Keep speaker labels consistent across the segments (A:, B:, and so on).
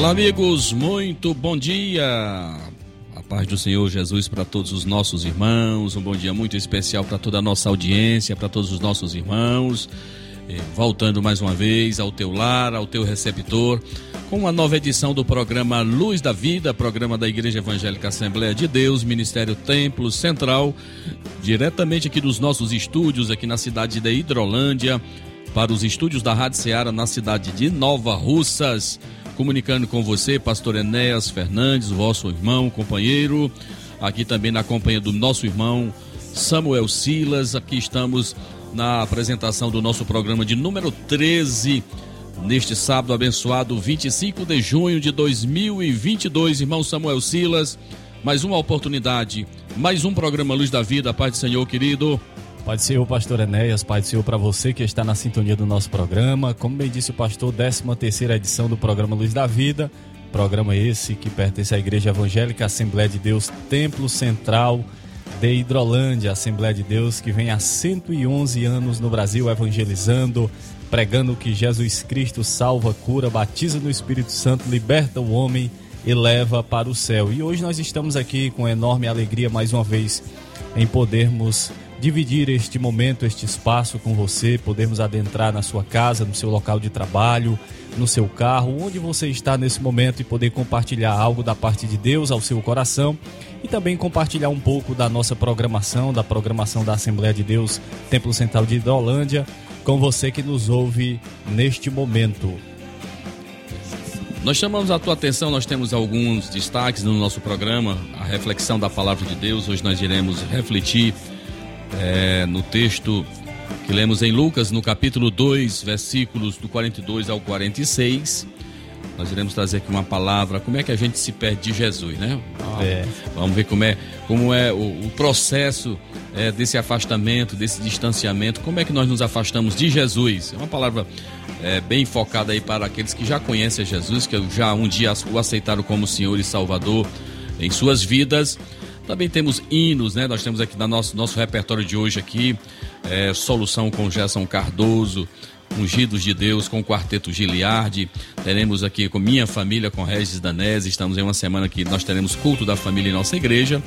A: Olá, amigos, muito bom dia. A paz do Senhor Jesus para todos os nossos irmãos. Um bom dia muito especial para toda a nossa audiência, para todos os nossos irmãos. Voltando mais uma vez ao teu lar, ao teu receptor, com uma nova edição do programa Luz da Vida, programa da Igreja Evangélica Assembleia de Deus, Ministério Templo Central, diretamente aqui dos nossos estúdios, aqui na cidade de Hidrolândia, para os estúdios da Rádio Ceará na cidade de Nova Russas comunicando com você, pastor Enéas Fernandes, vosso irmão, companheiro, aqui também na companhia do nosso irmão Samuel Silas. Aqui estamos na apresentação do nosso programa de número 13, neste sábado abençoado, 25 de junho de 2022. Irmão Samuel Silas, mais uma oportunidade, mais um programa Luz da Vida, Pai do Senhor, querido.
B: Pai do Senhor, pastor Enéas, Pai do Senhor, para você que está na sintonia do nosso programa. Como bem disse o pastor, 13 terceira edição do programa Luz da Vida. Programa esse que pertence à Igreja Evangélica Assembleia de Deus Templo Central de Hidrolândia, Assembleia de Deus que vem há 111 anos no Brasil evangelizando, pregando que Jesus Cristo salva, cura, batiza no Espírito Santo, liberta o homem e leva para o céu. E hoje nós estamos aqui com enorme alegria mais uma vez em podermos dividir este momento, este espaço com você, podermos adentrar na sua casa, no seu local de trabalho, no seu carro, onde você está nesse momento e poder compartilhar algo da parte de Deus ao seu coração e também compartilhar um pouco da nossa programação, da programação da Assembleia de Deus Templo Central de Hidrolândia, com você que nos ouve neste momento.
A: Nós chamamos a tua atenção, nós temos alguns destaques no nosso programa, a reflexão da palavra de Deus. Hoje nós iremos refletir é, no texto que lemos em Lucas, no capítulo 2, versículos do 42 ao 46. Nós iremos trazer aqui uma palavra, como é que a gente se perde de Jesus, né? É. Vamos ver como é, como é o, o processo é, desse afastamento, desse distanciamento, como é que nós nos afastamos de Jesus. É uma palavra é, bem focada aí para aqueles que já conhecem Jesus, que já um dia o aceitaram como Senhor e Salvador em suas vidas. Também temos hinos, né? Nós temos aqui no nosso, nosso repertório de hoje aqui, é, Solução com Gerson Cardoso, Ungidos de Deus com o Quarteto Giliardi. Teremos aqui com minha família, com Regis Danese. Estamos em uma semana que nós teremos culto da família em nossa igreja.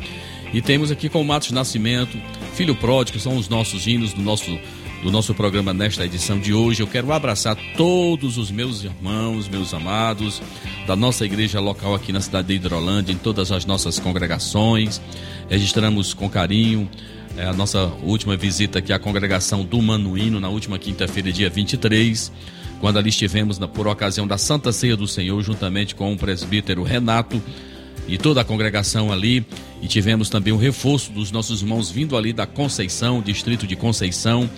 A: E temos aqui com Matos Nascimento, Filho Pródigo, são os nossos hinos do nosso do nosso programa nesta edição de hoje. Eu quero abraçar todos os meus irmãos, meus amados, da nossa igreja local aqui na cidade de Hidrolândia, em todas as nossas congregações. Registramos com carinho é, a nossa última visita aqui à congregação do Manuíno, na última quinta-feira, dia 23, quando ali estivemos na, por ocasião da Santa Ceia do Senhor, juntamente com o presbítero Renato e toda a congregação ali. E tivemos também o reforço dos nossos irmãos vindo ali da Conceição, distrito de Conceição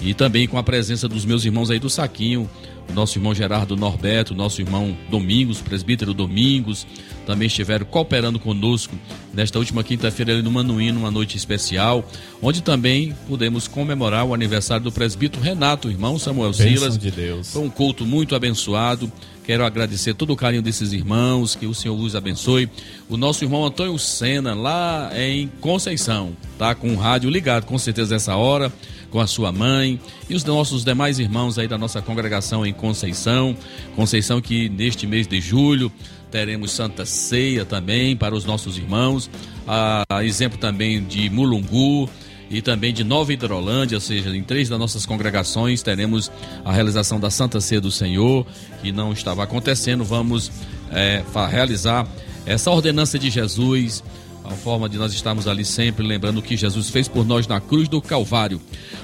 A: e também com a presença dos meus irmãos aí do Saquinho, nosso irmão Gerardo Norberto, nosso irmão Domingos, presbítero Domingos, também estiveram cooperando conosco nesta última quinta-feira ali no Manuíno, uma noite especial, onde também pudemos comemorar o aniversário do presbítero Renato, irmão Samuel Bênção Silas.
B: De Deus.
A: Foi um culto muito abençoado. Quero agradecer todo o carinho desses irmãos, que o Senhor os abençoe. O nosso irmão Antônio Sena, lá em Conceição, tá com o rádio ligado, com certeza nessa hora com a sua mãe e os nossos demais irmãos aí da nossa congregação em Conceição. Conceição que neste mês de julho teremos Santa Ceia também para os nossos irmãos. A, exemplo também de Mulungu e também de Nova Hidrolândia, ou seja, em três das nossas congregações teremos a realização da Santa Ceia do Senhor, que não estava acontecendo. Vamos é, realizar essa ordenança de Jesus a forma de nós estarmos ali sempre lembrando o que Jesus fez por nós na cruz do Calvário.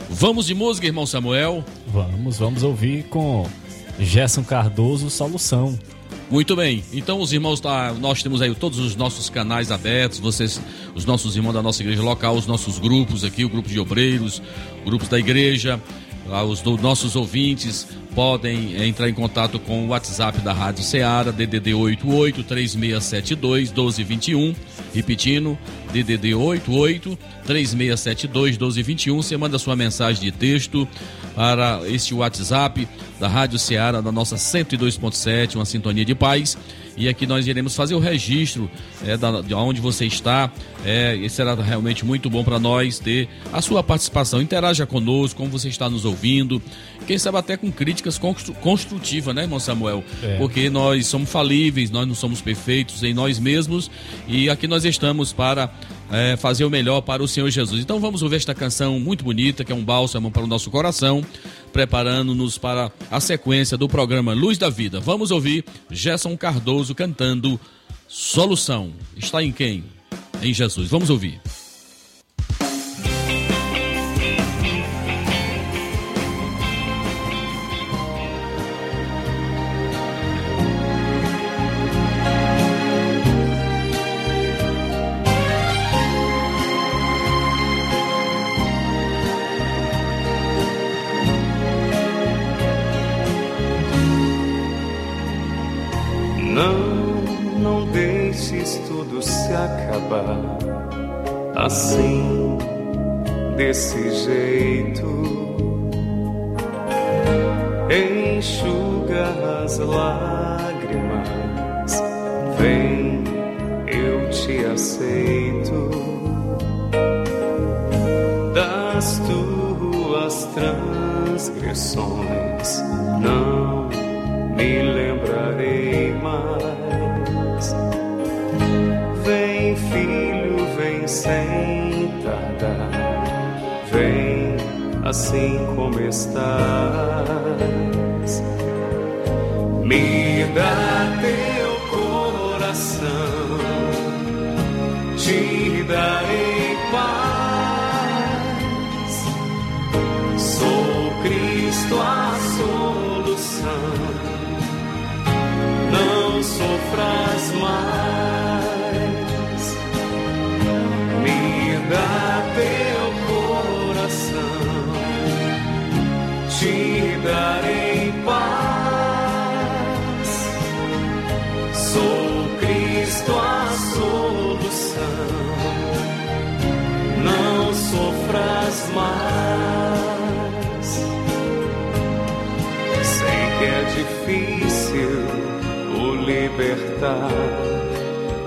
A: Vamos de música, irmão Samuel?
B: Vamos, vamos ouvir com Gerson Cardoso, Solução.
A: Muito bem. Então os irmãos, tá, nós temos aí todos os nossos canais abertos, vocês, os nossos irmãos da nossa igreja local, os nossos grupos aqui, o grupo de obreiros, grupos da igreja, os do, nossos ouvintes podem é, entrar em contato com o WhatsApp da Rádio Ceará, DDD 88 3672 1221, repetindo, DDD 88 3672 1221. Você manda sua mensagem de texto para este WhatsApp da Rádio Ceará, da nossa 102.7, uma sintonia de paz. E aqui nós iremos fazer o registro é, da, de onde você está. É, e será realmente muito bom para nós ter a sua participação. Interaja conosco, como você está nos ouvindo. Quem sabe até com críticas construtivas, né, irmão Samuel? É. Porque nós somos falíveis, nós não somos perfeitos em nós mesmos. E aqui nós estamos para é, fazer o melhor para o Senhor Jesus. Então vamos ouvir esta canção muito bonita, que é um bálsamo para o nosso coração, preparando-nos para a sequência do programa Luz da Vida. Vamos ouvir Gerson Cardoso cantando Solução. Está em quem? Em Jesus. Vamos ouvir.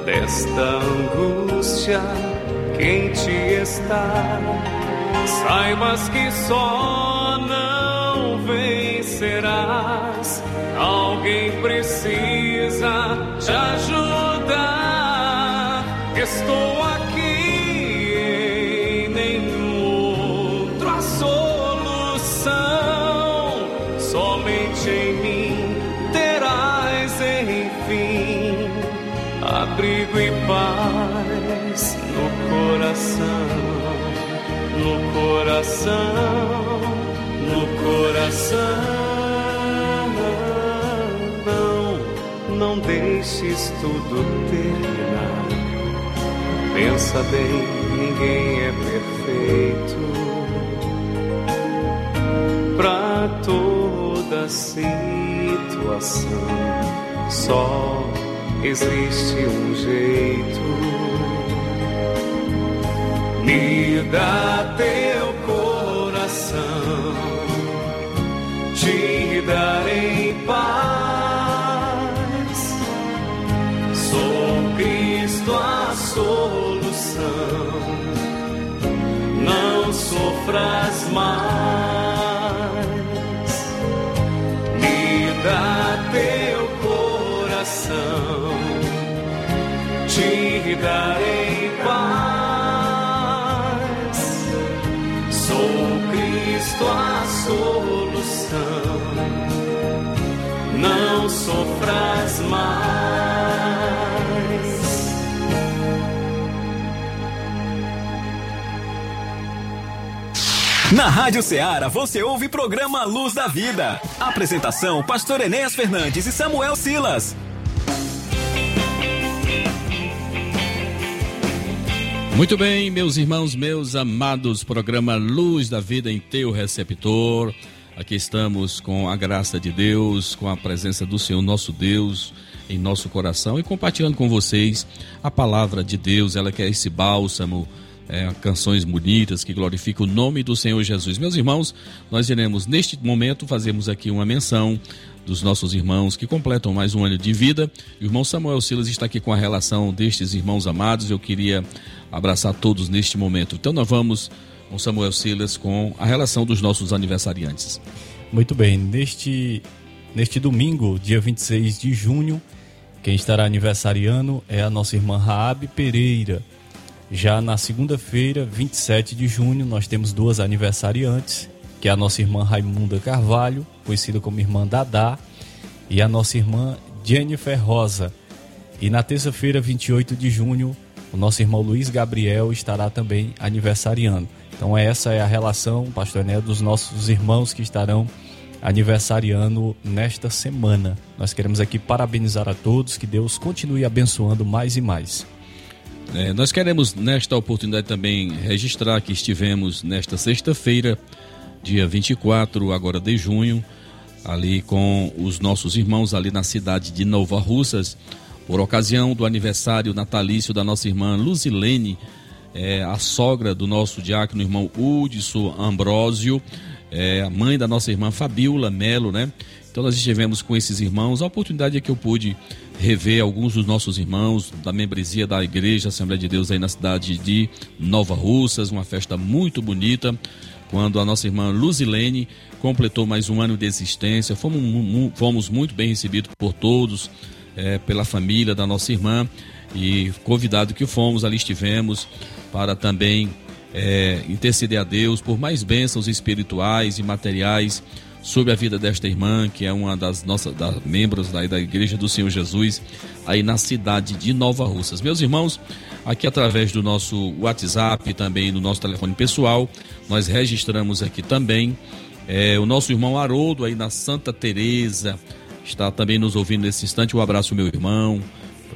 C: Desta angústia quem te está. Saibas que só não vencerás. Alguém precisa te ajudar. Estou aqui paz coração, no coração, no coração. Não, não deixes tudo terminar. Pensa bem, ninguém é perfeito. Pra toda situação, só existe um jeito me dá teu coração, te darei paz. Sou Cristo a solução, não sofras mais. Me dá teu coração, te darei paz. Cristo a solução. Não sofras mais.
D: Na Rádio Ceará você ouve programa Luz da Vida. Apresentação: Pastor Enéas Fernandes e Samuel Silas.
A: Muito bem, meus irmãos, meus amados, programa Luz da Vida em Teu Receptor. Aqui estamos com a graça de Deus, com a presença do Senhor nosso Deus em nosso coração e compartilhando com vocês a palavra de Deus, ela que é esse bálsamo, é, canções bonitas que glorificam o nome do Senhor Jesus. Meus irmãos, nós iremos neste momento fazermos aqui uma menção dos nossos irmãos que completam mais um ano de vida. O irmão Samuel Silas está aqui com a relação destes irmãos amados. Eu queria abraçar todos neste momento. Então nós vamos com Samuel Silas com a relação dos nossos aniversariantes.
B: Muito bem, neste, neste domingo, dia 26 de junho, quem estará aniversariando é a nossa irmã Raabe Pereira. Já na segunda-feira, 27 de junho, nós temos duas aniversariantes, que é a nossa irmã Raimunda Carvalho, conhecida como irmã Dadá, e a nossa irmã Jennifer Rosa. E na terça-feira, 28 de junho, o nosso irmão Luiz Gabriel estará também aniversariando. Então essa é a relação, pastor Enéa, dos nossos irmãos que estarão aniversariando nesta semana. Nós queremos aqui parabenizar a todos, que Deus continue abençoando mais e mais.
A: É, nós queremos nesta oportunidade também registrar que estivemos nesta sexta-feira, dia 24 agora de junho, ali com os nossos irmãos ali na cidade de Nova Russas, por ocasião do aniversário natalício da nossa irmã Luzilene, é, a sogra do nosso diácono irmão Udson Ambrósio, é, a mãe da nossa irmã Fabiola Melo, né? Então nós estivemos com esses irmãos. A oportunidade é que eu pude rever alguns dos nossos irmãos da membresia da Igreja Assembleia de Deus aí na cidade de Nova Russas, uma festa muito bonita, quando a nossa irmã Luzilene completou mais um ano de existência. Fomos, fomos muito bem recebidos por todos, é, pela família da nossa irmã e convidado que fomos, ali estivemos para também é, interceder a Deus por mais bênçãos espirituais e materiais sobre a vida desta irmã, que é uma das nossas membros da, da Igreja do Senhor Jesus, aí na cidade de Nova Russas. Meus irmãos, aqui através do nosso WhatsApp também do nosso telefone pessoal, nós registramos aqui também é, o nosso irmão Haroldo aí na Santa Teresa, está também nos ouvindo nesse instante. Um abraço, meu irmão.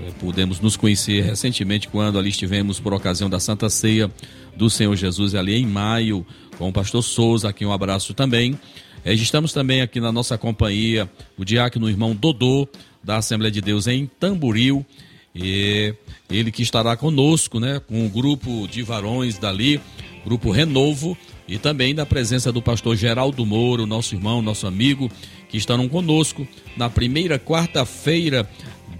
A: É, pudemos nos conhecer recentemente quando ali estivemos por ocasião da Santa Ceia do Senhor Jesus ali em maio, com o pastor Souza, aqui um abraço também. Registramos também aqui na nossa companhia o diácono irmão Dodô, da Assembleia de Deus em Tamboril. E ele que estará conosco, né, com o grupo de varões dali, grupo Renovo, e também da presença do pastor Geraldo Moro, nosso irmão, nosso amigo, que estarão conosco na primeira quarta-feira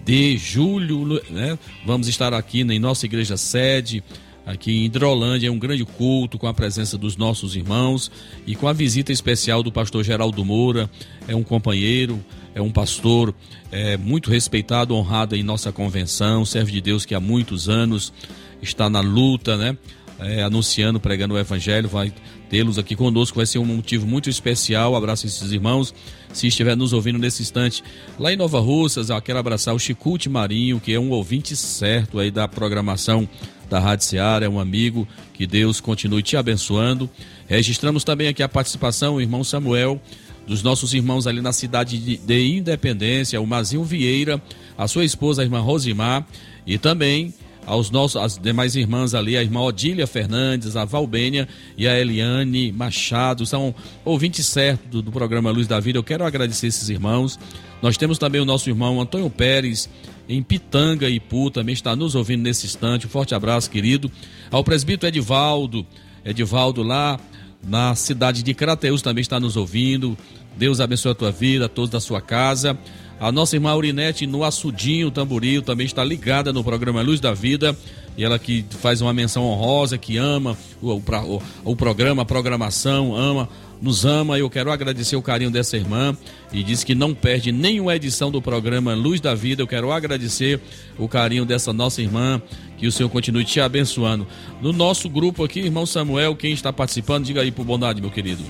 A: de julho, né? Vamos estar aqui em nossa igreja sede, aqui em Hidrolândia, é um grande culto com a presença dos nossos irmãos e com a visita especial do pastor Geraldo Moura, é um companheiro, é um pastor é, muito respeitado, honrado em nossa convenção, serve de Deus que há muitos anos está na luta, né? É, anunciando, pregando o evangelho, vai tê-los aqui conosco, vai ser um motivo muito especial. Abraço esses irmãos, se estiver nos ouvindo nesse instante. Lá em Nova Russas, eu quero abraçar o Chicute Marinho, que é um ouvinte certo aí da programação da Rádio Seara, é um amigo, que Deus continue te abençoando. Registramos também aqui a participação, o irmão Samuel, dos nossos irmãos ali na cidade de, de Independência, o Mazinho Vieira, a sua esposa, a irmã Rosimar, e também aos nossos, as demais irmãs ali, a irmã Odília Fernandes, a Valbênia e a Eliane Machado, são ouvintes certos do, do programa Luz da Vida. Eu quero agradecer esses irmãos. Nós temos também o nosso irmão Antônio Pérez, em Pitanga, Ipu, também está nos ouvindo nesse instante. Um forte abraço, querido. Ao presbítero Edivaldo, Edivaldo lá na cidade de Crateus também está nos ouvindo. Deus abençoe a tua vida, a todos da sua casa. A nossa irmã Aurinete no Açudinho, Tamboril, também está ligada no programa Luz da Vida. E ela que faz uma menção honrosa, que ama o, o, o programa, a programação, ama nos ama. Eu quero agradecer o carinho dessa irmã e diz que não perde nenhuma edição do programa Luz da Vida. Eu quero agradecer o carinho dessa nossa irmã. Que o Senhor continue te abençoando. No nosso grupo aqui, irmão Samuel, quem está participando, diga aí por bondade, meu querido.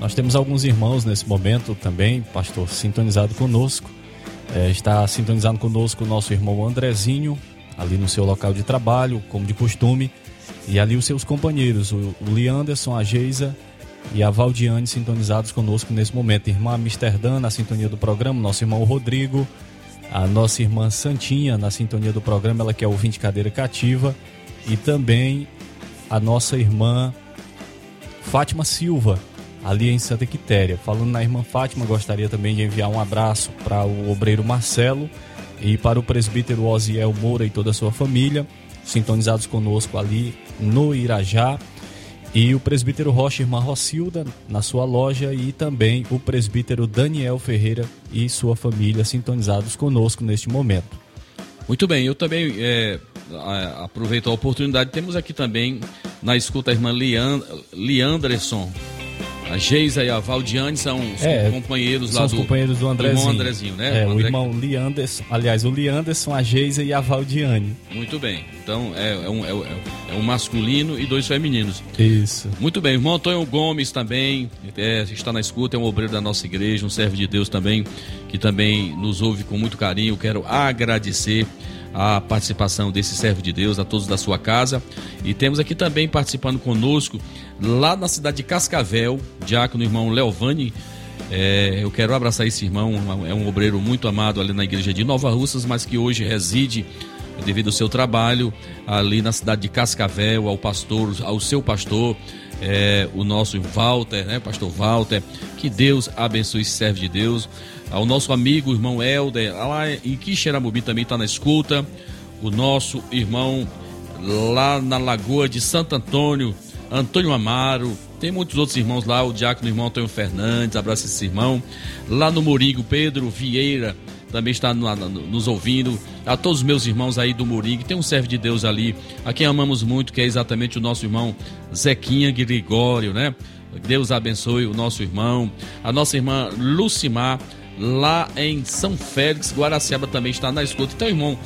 B: Nós temos alguns irmãos nesse momento também, pastor, sintonizado conosco. É, está sintonizando conosco o nosso irmão Andrezinho, ali no seu local de trabalho, como de costume. E ali os seus companheiros, o, o Leanderson, a Geisa e a Valdiane sintonizados conosco nesse momento. Irmã Amsterdã na sintonia do programa, nosso irmão Rodrigo, a nossa irmã Santinha na sintonia do programa, ela que é ouvinte cadeira cativa, e também a nossa irmã Fátima Silva, ali em Santa Quitéria. Falando na irmã Fátima, gostaria também de enviar um abraço para o obreiro Marcelo e para o presbítero Osiel Moura e toda a sua família, sintonizados conosco ali no Irajá. E o presbítero Rocha Irmã Rocilda na sua loja e também o presbítero Daniel Ferreira e sua família sintonizados conosco neste momento.
A: Muito bem, eu também é, aproveito a oportunidade. Temos aqui também na escuta a irmã Leand Leanderson, a Geisa e a Valdiane são os é, companheiros
B: são
A: lá
B: os
A: do,
B: companheiros do Andrezinho.
A: irmão Andrezinho, né?
B: É,
A: o,
B: o irmão Leanderson, aliás, o Leanderson, a Geisa e a Valdiane.
A: Muito bem. Então é, é, um, é, é, um masculino e dois femininos.
B: Isso.
A: Muito bem. O irmão Antônio Gomes também é, está na escuta, é um obreiro da nossa igreja, um servo de Deus também, que também nos ouve com muito carinho. Quero agradecer a participação desse servo de Deus, a todos da sua casa. E temos aqui também participando conosco, lá na cidade de Cascavel, diácono irmão Leovani. É, eu quero abraçar esse irmão, é um obreiro muito amado ali na igreja de Nova Russas, mas que hoje reside devido ao seu trabalho ali na cidade de Cascavel, ao pastor, ao seu pastor, é, o nosso Walter, né, pastor Walter, que Deus abençoe esse servo de Deus ao nosso amigo, irmão Helder, lá em Quixeramobim também está na escuta, o nosso irmão lá na Lagoa de Santo Antônio, Antônio Amaro, tem muitos outros irmãos lá, o diácono irmão Antônio Fernandes, abraço esse irmão, lá no Moringo, Pedro Vieira, também está no, no, nos ouvindo, a todos os meus irmãos aí do Moringo, tem um servo de Deus ali, a quem amamos muito, que é exatamente o nosso irmão Zequinha Gregório, né? Deus abençoe o nosso irmão, a nossa irmã Lucimar, lá em São Félix, Guaraciaba também está na escuta. Então, irmão,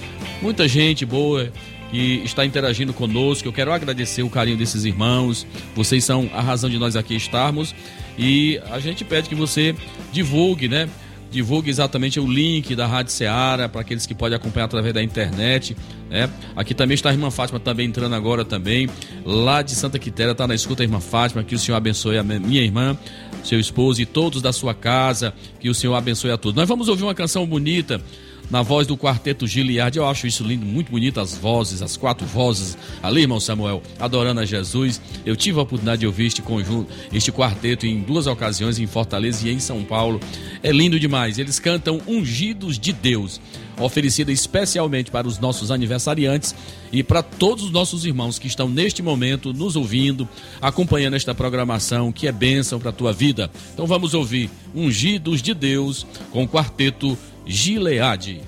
A: muita gente boa que está interagindo conosco. Eu quero agradecer o carinho desses irmãos. Vocês são a razão de nós aqui estarmos. E a gente pede que você divulgue, né? Divulgue exatamente o link da Rádio Ceará para aqueles que podem acompanhar através da internet. Né? Aqui também está a irmã Fátima também entrando agora também. Lá de Santa Quitéria está na escuta a irmã Fátima. Que o Senhor abençoe a minha irmã, seu esposo e todos da sua casa. Que o Senhor abençoe a todos. Nós vamos ouvir uma canção bonita na voz do quarteto Giliard. Eu acho isso lindo, muito bonito, as vozes, as quatro vozes ali, irmão Samuel, adorando a Jesus. Eu tive a oportunidade de ouvir este conjunto, este quarteto em duas ocasiões em Fortaleza e em São Paulo. É lindo demais. Eles cantam Ungidos de Deus, oferecida especialmente para os nossos aniversariantes e para todos os nossos irmãos que estão neste momento nos ouvindo, acompanhando esta programação que é bênção para a tua vida. Então vamos ouvir Ungidos de Deus com o quarteto Gileade.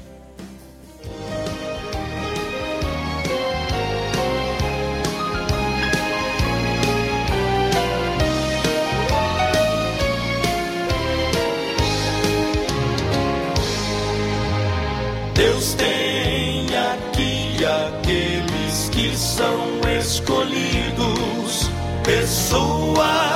E: Deus tem aqui aqueles que são escolhidos, pessoas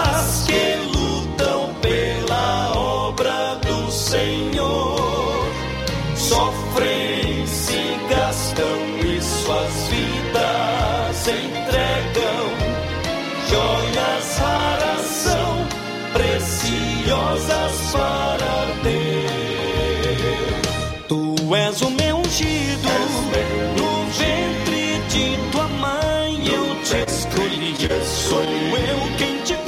E: Sou eu quem te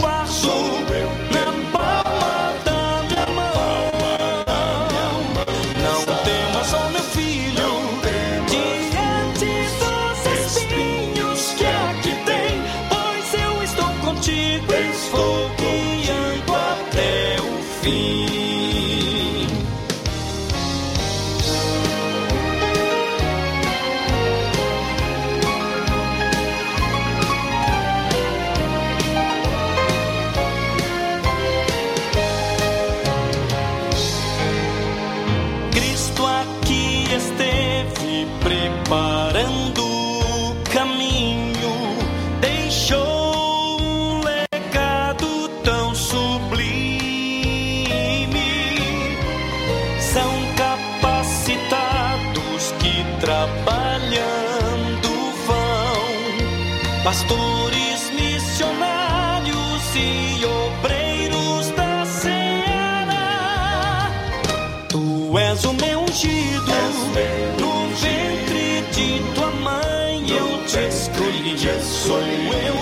E: pastores, missionários e obreiros da seara. Tu és o meu ungido, no ventre de tua mãe eu te escolhi. Sou eu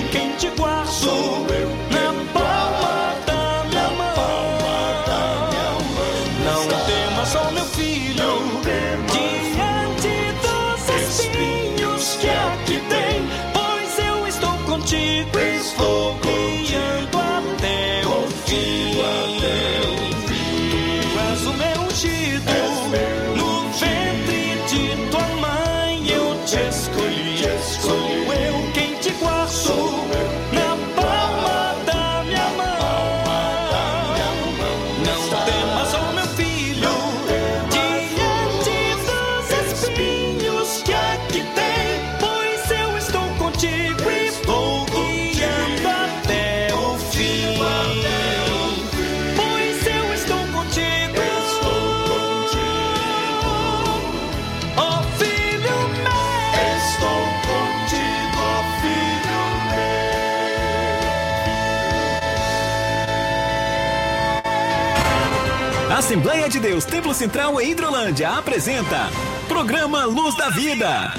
E: de
D: Deus Templo Central em Hidrolândia apresenta Programa Luz da Vida.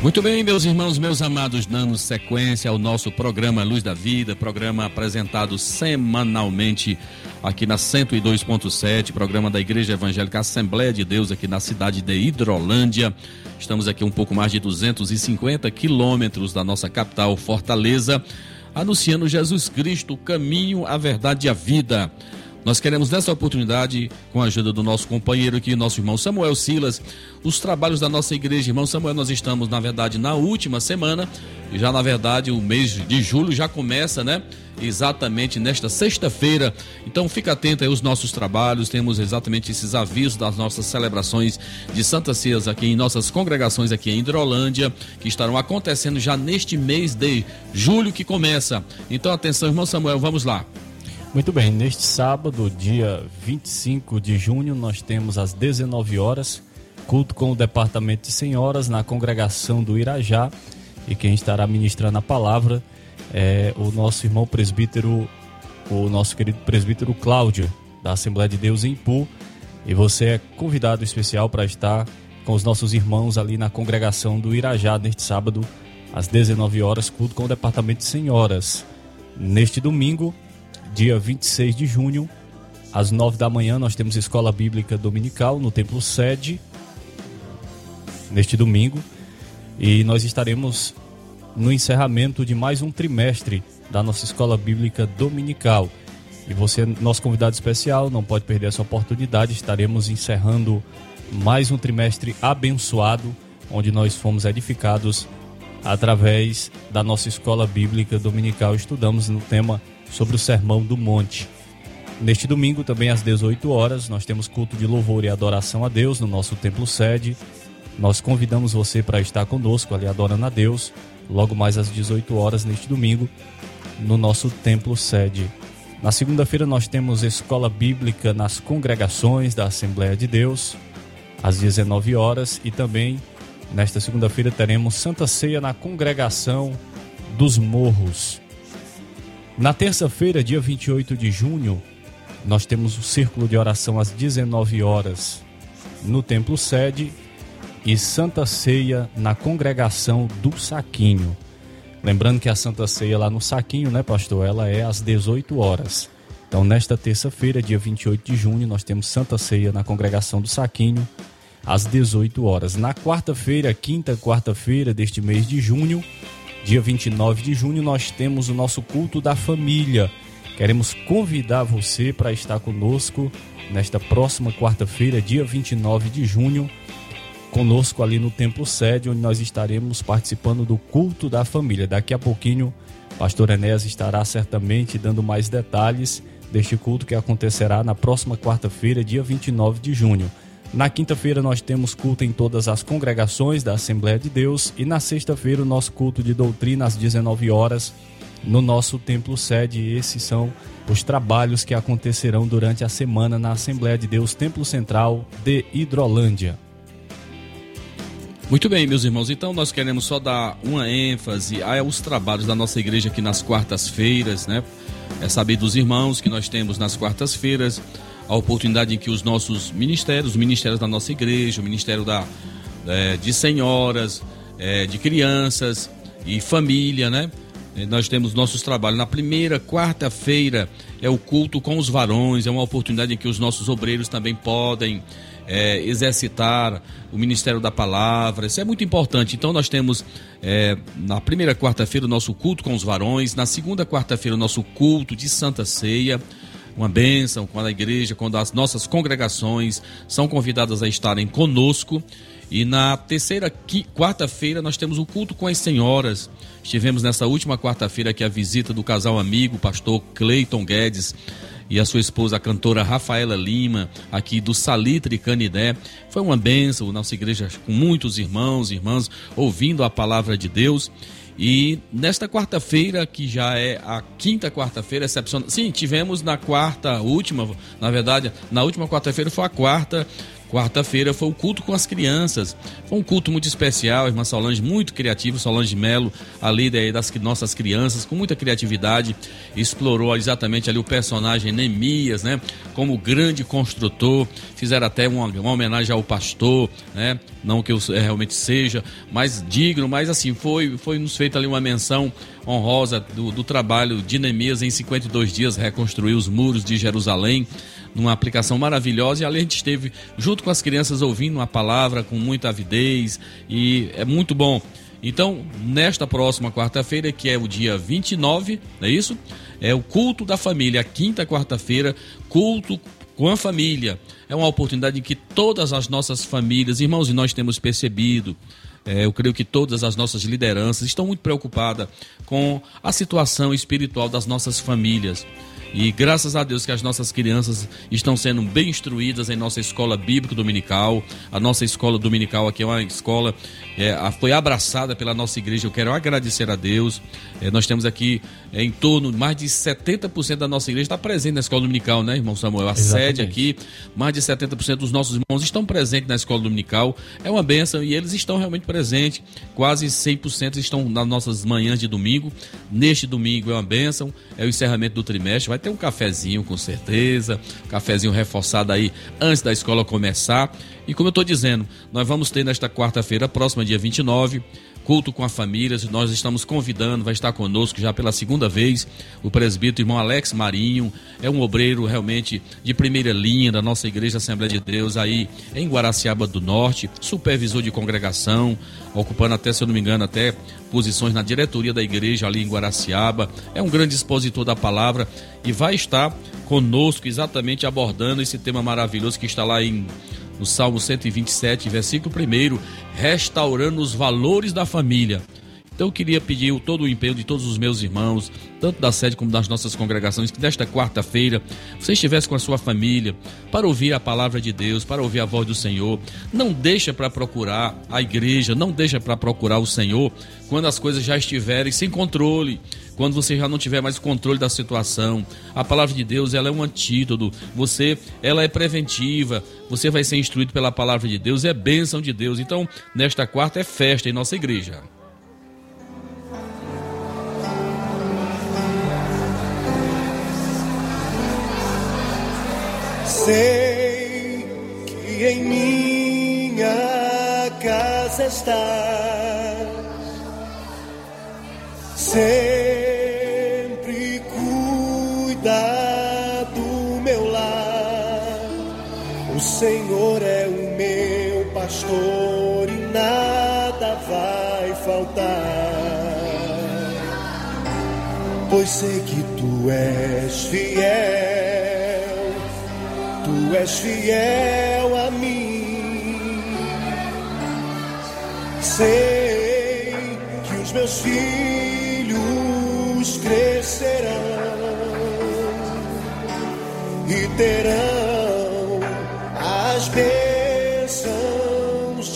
A: Muito bem, meus irmãos, meus amados, dando sequência ao nosso programa Luz da Vida, programa apresentado semanalmente aqui na 102.7, programa da Igreja Evangélica Assembleia de Deus aqui na cidade de Hidrolândia. Estamos aqui um pouco mais de 250 quilômetros da nossa capital, Fortaleza, anunciando Jesus Cristo, o caminho, a verdade e a vida. Nós queremos nessa oportunidade, com a ajuda do nosso companheiro aqui, nosso irmão Samuel Silas, os trabalhos da nossa igreja. Irmão Samuel, nós estamos, na verdade, na última semana, e já, na verdade, o mês de julho já começa, né? Exatamente nesta sexta-feira. Então, fica atento aí aos nossos trabalhos. Temos exatamente esses avisos das nossas celebrações de Santa Ceias aqui em nossas congregações aqui em Hidrolândia, que estarão acontecendo já neste mês de julho que começa. Então, atenção, irmão Samuel, vamos lá.
B: Muito bem, neste sábado, dia 25 de junho, nós temos às 19 horas culto com o Departamento de Senhoras na congregação do Irajá. E quem estará ministrando a palavra é o nosso irmão presbítero, o nosso querido presbítero Cláudio, da Assembleia de Deus em Ipu. E você é convidado especial para estar com os nossos irmãos ali na congregação do Irajá neste sábado, às 19 horas, culto com o Departamento de Senhoras. Neste domingo, dia 26 de junho, às 9 da manhã, nós temos Escola Bíblica Dominical no Templo Sede, neste domingo, e nós estaremos no encerramento de mais um trimestre da nossa Escola Bíblica Dominical. E você, nosso convidado especial, não pode perder essa oportunidade. Estaremos encerrando mais um trimestre abençoado, onde nós fomos edificados através da nossa Escola Bíblica Dominical. Estudamos no tema sobre o Sermão do Monte. Neste domingo, também às 18 horas, nós temos culto de louvor e adoração a Deus no nosso templo sede. Nós convidamos você para estar conosco ali adorando a Deus, logo mais às 18 horas neste domingo, no nosso templo sede. Na segunda-feira nós temos escola bíblica nas congregações da Assembleia de Deus, às 19 horas, e também nesta segunda-feira teremos Santa Ceia na congregação dos Morros. Na terça-feira, dia 28 de junho, nós temos o círculo de oração às 19 horas no templo sede e Santa Ceia na congregação do Saquinho. Lembrando que a Santa Ceia lá no Saquinho, né, pastor? Ela é às 18 horas. Então, nesta terça-feira, dia 28 de junho, nós temos Santa Ceia na congregação do Saquinho, às 18 horas. Na quarta-feira, quinta quarta-feira deste mês de junho, dia 29 de junho, nós temos o nosso culto da família. Queremos convidar você para estar conosco nesta próxima quarta-feira, dia 29 de junho, conosco ali no Templo Sede, onde nós estaremos participando do culto da família. Daqui a pouquinho, pastor Enéas estará certamente dando mais detalhes deste culto que acontecerá na próxima quarta-feira, dia 29 de junho. Na quinta-feira nós temos culto em todas as congregações da Assembleia de Deus e na sexta-feira o nosso culto de doutrina às 19 horas no nosso templo sede. Esses são os trabalhos que acontecerão durante a semana na Assembleia de Deus Templo Central de Hidrolândia.
A: Muito bem, meus irmãos, então nós queremos só dar uma ênfase aos trabalhos da nossa igreja aqui nas quartas-feiras, né? É saber dos irmãos que nós temos nas quartas-feiras a oportunidade em que os nossos ministérios, os ministérios da nossa igreja, o ministério da, é, de senhoras, é, de crianças e família, né? É, nós temos nossos trabalhos. Na primeira quarta-feira é o culto com os varões, é uma oportunidade em que os nossos obreiros também podem é, exercitar o ministério da palavra. Isso é muito importante. Então, nós temos é, na primeira quarta-feira o nosso culto com os varões, na segunda quarta-feira o nosso culto de Santa Ceia uma bênção quando a igreja, quando as nossas congregações são convidadas a estarem conosco. E na terceira quarta-feira nós temos o culto com as senhoras. Estivemos nessa última quarta-feira aqui a visita do casal amigo, pastor Cleiton Guedes e a sua esposa, a cantora Rafaela Lima, aqui do Salitre Canidé. Foi uma bênção, nossa igreja com muitos irmãos e irmãs ouvindo a palavra de Deus. E nesta quarta-feira, que já é a quinta quarta-feira, excepcional. Sim, tivemos na quarta, última, na verdade, na última quarta-feira foi a quarta Quarta-feira foi o culto com as crianças. Foi um culto muito especial, irmã Solange muito criativa, Solange Melo, a líder das nossas crianças, com muita criatividade, explorou exatamente ali o personagem Neemias, né? Como grande construtor, fizeram até uma, uma homenagem ao pastor, né? Não que eu realmente seja, mas digno, mas assim, foi, foi nos feita ali uma menção honrosa do, do trabalho de Neemias em 52 dias reconstruir os muros de Jerusalém numa aplicação maravilhosa e ali a gente esteve junto com as crianças ouvindo uma palavra com muita avidez e é muito bom. Então, nesta próxima quarta-feira, que é o dia 29, não é isso? É o culto da família, a quinta quarta-feira, culto com a família. É uma oportunidade em que todas as nossas famílias, irmãos, e nós temos percebido, é, eu creio que todas as nossas lideranças estão muito preocupadas com a situação espiritual das nossas famílias. E graças a Deus que as nossas crianças estão sendo bem instruídas em nossa escola bíblica dominical. A nossa escola dominical aqui é uma escola, é, foi abraçada pela nossa igreja. Eu quero agradecer a Deus. É, nós temos aqui em torno de mais de 70% da nossa igreja está presente na escola dominical, né, irmão Samuel? A Exatamente. sede aqui, mais de 70% dos nossos irmãos estão presentes na escola dominical. É uma benção e eles estão realmente presentes. Quase 100% estão nas nossas manhãs de domingo. Neste domingo é uma benção, é o encerramento do trimestre. Vai ter um cafezinho com certeza, um cafezinho reforçado aí antes da escola começar. E como eu estou dizendo, nós vamos ter nesta quarta-feira, próxima dia 29, culto com a família. Nós estamos convidando, vai estar conosco já pela segunda vez, o presbítero irmão Alex Marinho. É um obreiro realmente de primeira linha da nossa Igreja Assembleia de Deus aí em Guaraciaba do Norte, supervisor de congregação, ocupando até, se eu não me engano, até posições na diretoria da igreja ali em Guaraciaba. É um grande expositor da palavra e vai estar conosco exatamente abordando esse tema maravilhoso que está lá em no Salmo 127, versículo 1, restaurando os valores da família. Então eu queria pedir todo o empenho de todos os meus irmãos, tanto da sede como das nossas congregações, que nesta quarta-feira você estivesse com a sua família para ouvir a palavra de Deus, para ouvir a voz do Senhor. Não deixa para procurar a igreja, não deixa para procurar o Senhor quando as coisas já estiverem sem controle, quando você já não tiver mais controle da situação. A palavra de Deus, ela é um antídoto. Você, ela é preventiva. Você vai ser instruído pela palavra de Deus, é bênção de Deus. Então, nesta quarta é festa em nossa igreja.
F: Sei que em minha casa estás, sempre cuida do meu lar. O Senhor é o meu pastor e nada vai faltar. Pois sei que tu és fiel Tu és fiel a mim. Sei que os meus filhos crescerão e terão as bênçãos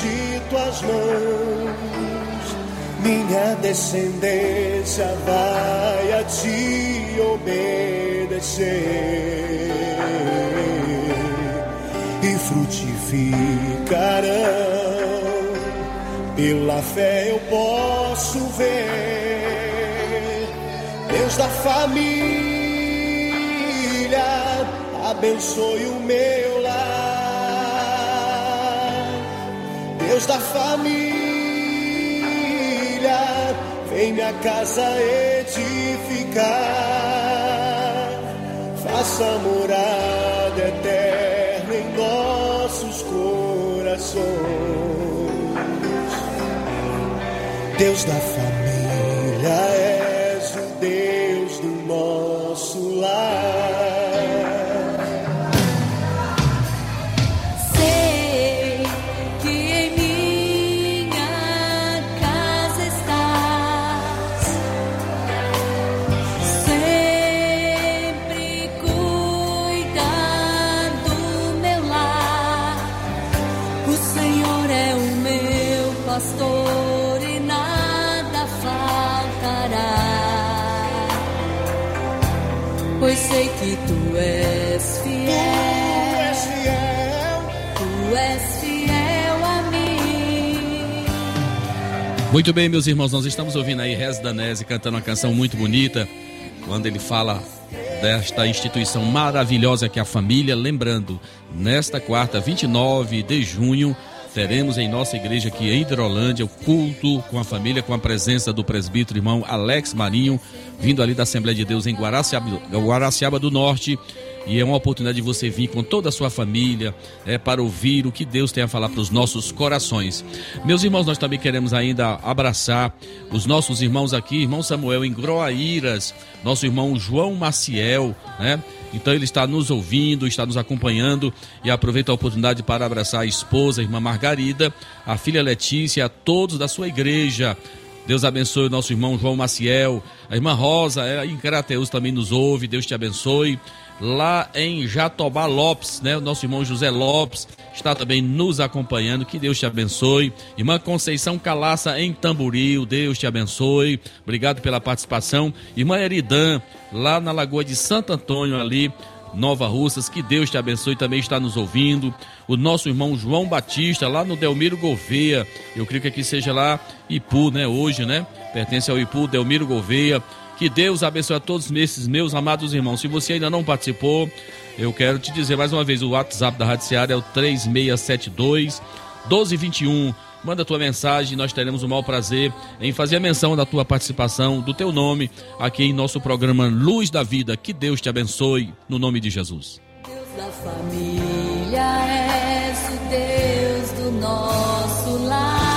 F: de tuas mãos. Minha descendência vai a ti obedecer frutificarão. Pela fé eu posso ver Deus da família abençoe o meu lar. Deus da família, vem minha casa edificar. Faça morada eterna Deus da família,
A: Muito bem, meus irmãos, nós estamos ouvindo aí Rez Danese cantando uma canção muito bonita, quando ele fala desta instituição maravilhosa que é a família. Lembrando, nesta quarta, 29 de junho, teremos em nossa igreja aqui em Hidrolândia o culto com a família, com a presença do presbítero irmão Alex Marinho, vindo ali da Assembleia de Deus em Guaraciaba, Guaraciaba do Norte. E é uma oportunidade de você vir com toda a sua família é, para ouvir o que Deus tem a falar para os nossos corações. Meus irmãos, nós também queremos ainda abraçar os nossos irmãos aqui, irmão Samuel em Groaíras, nosso irmão João Maciel, né? Então ele está nos ouvindo, está nos acompanhando e aproveita a oportunidade para abraçar a esposa, a irmã Margarida, a filha Letícia, a todos da sua igreja. Deus abençoe o nosso irmão João Maciel, a irmã Rosa, é, em Carateus também nos ouve, Deus te abençoe. Lá em Jatobá Lopes, né? O nosso irmão José Lopes está também nos acompanhando. Que Deus te abençoe. Irmã Conceição Calaça em Tamboril, Deus te abençoe. Obrigado pela participação. Irmã Eridan, lá na Lagoa de Santo Antônio, ali, Nova Russas, que Deus te abençoe, também está nos ouvindo. O nosso irmão João Batista, lá no Delmiro Gouveia, eu creio que aqui seja lá Ipu, né? Hoje, né? Pertence ao Ipu, Delmiro Gouveia. Que Deus abençoe a todos esses meus amados irmãos. Se você ainda não participou, eu quero te dizer mais uma vez: o WhatsApp da Rádio Seara é o 3672 1221. Manda tua mensagem, nós teremos o maior prazer em fazer a menção da tua participação, do teu nome, aqui em nosso programa Luz da Vida. Que Deus te abençoe, no nome de Jesus.
G: Deus da família, és o Deus do nosso lar.